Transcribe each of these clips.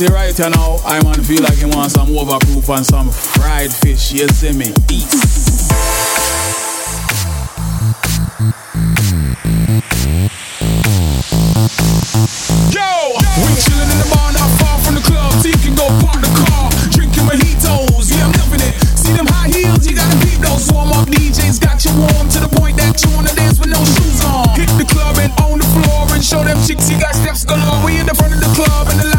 It right you know? I man feel like he want some overproof and some fried fish, you see me? East. Yo, we chillin' in the bar, not far from the club. So you can go park the car, drinking mojitos. Yeah, I'm loving it. See them high heels, you gotta beat those warm up DJs. Got you warm to the point that you wanna dance with no shoes on. Hit the club and on the floor and show them chicks you got steps galore. We in the front of the club and the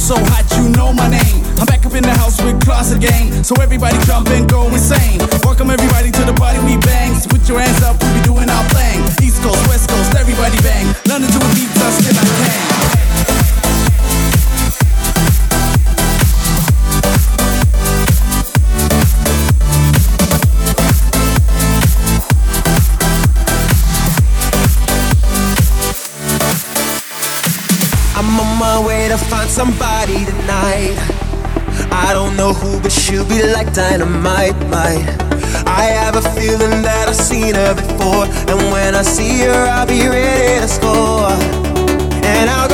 so hot, you know my name. I'm back up in the house with class again. So everybody jump and go insane. Welcome everybody to the party we bang. So put your hands up, we be doing our thing. East Coast, West Coast, everybody bang. London to a beat, I still I hang. find somebody tonight. I don't know who, but she'll be like dynamite. Might. I have a feeling that I've seen her before, and when I see her, I'll be ready to score. And I'll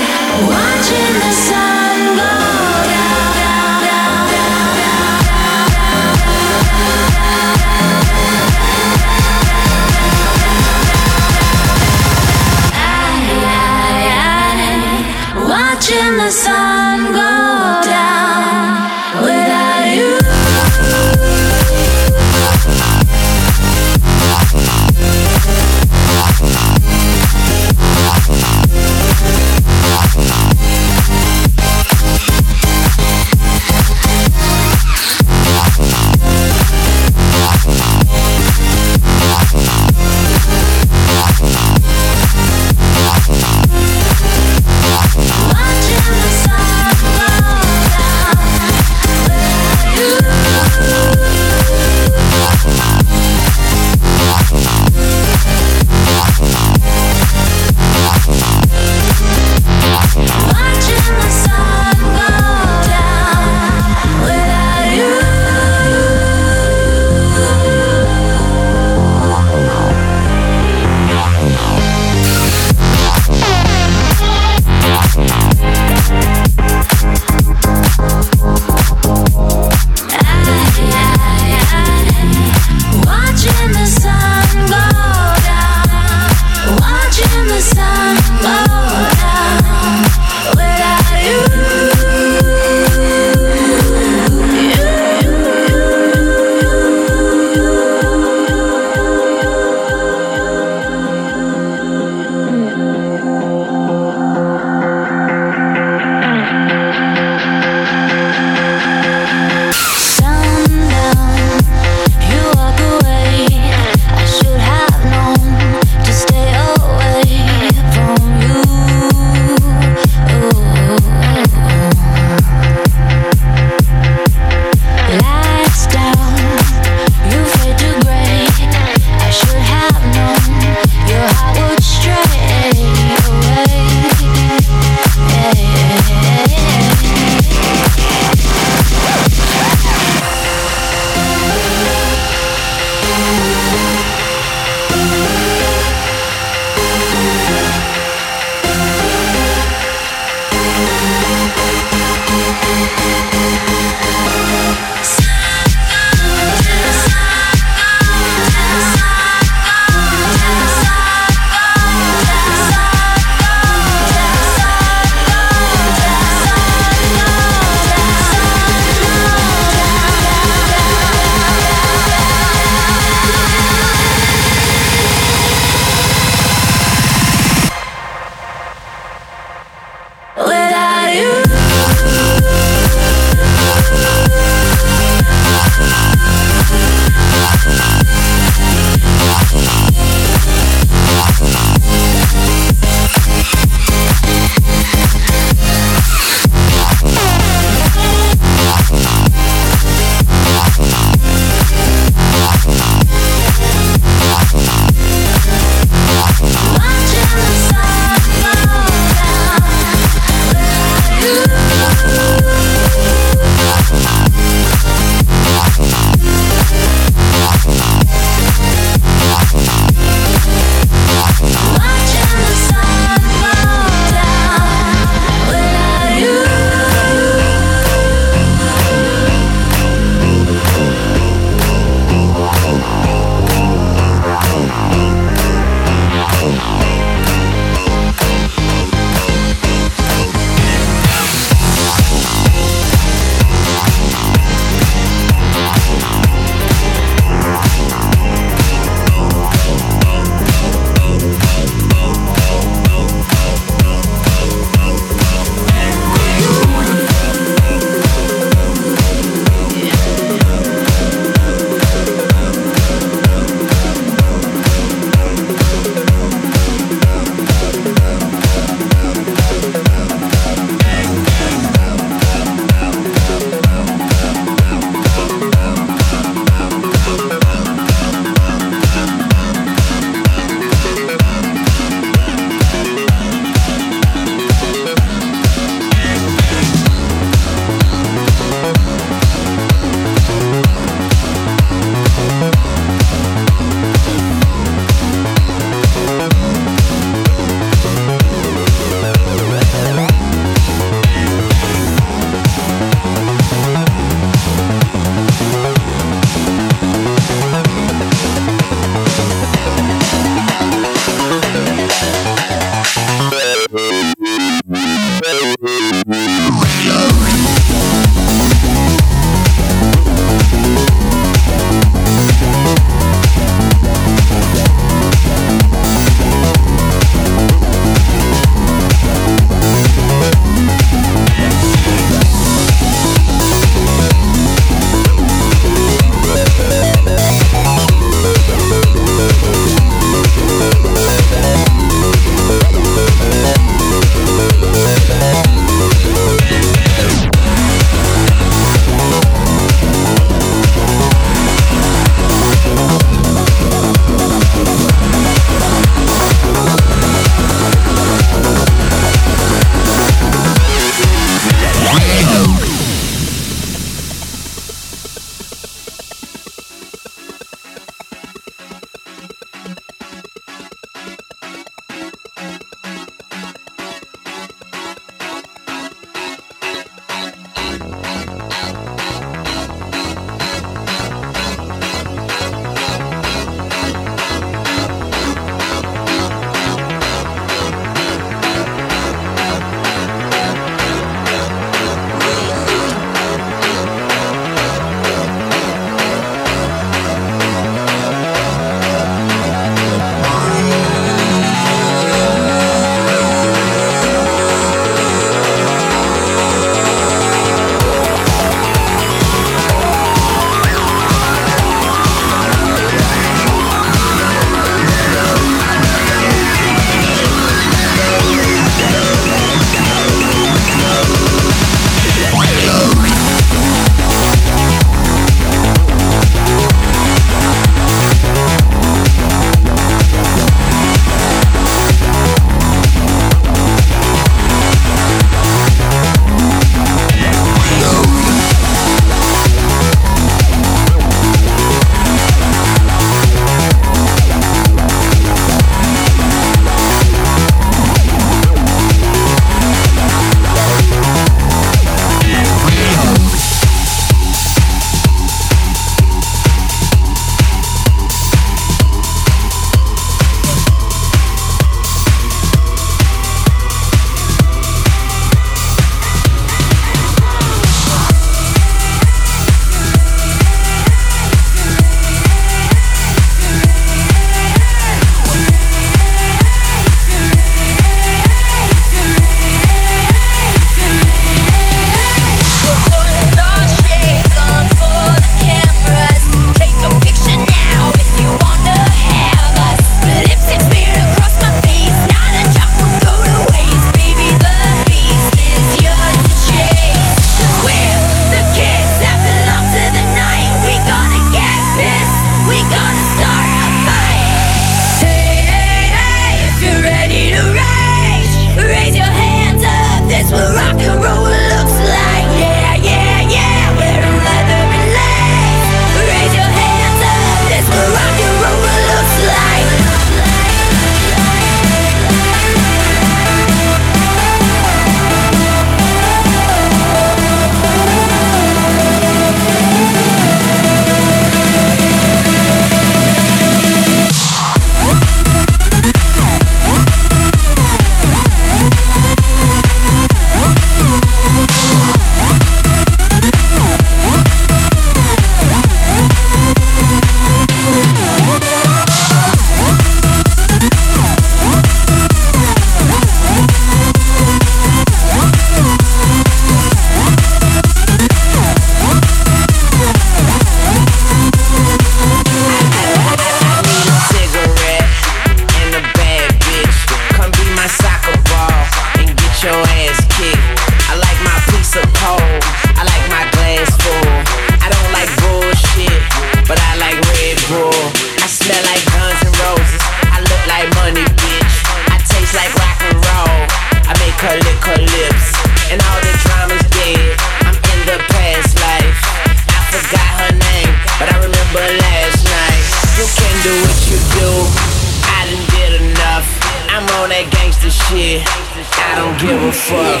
shit. I don't give a fuck.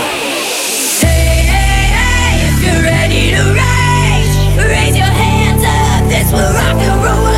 Hey, hey, hey, if you're ready to rage, raise your hands up. That's what rock and roll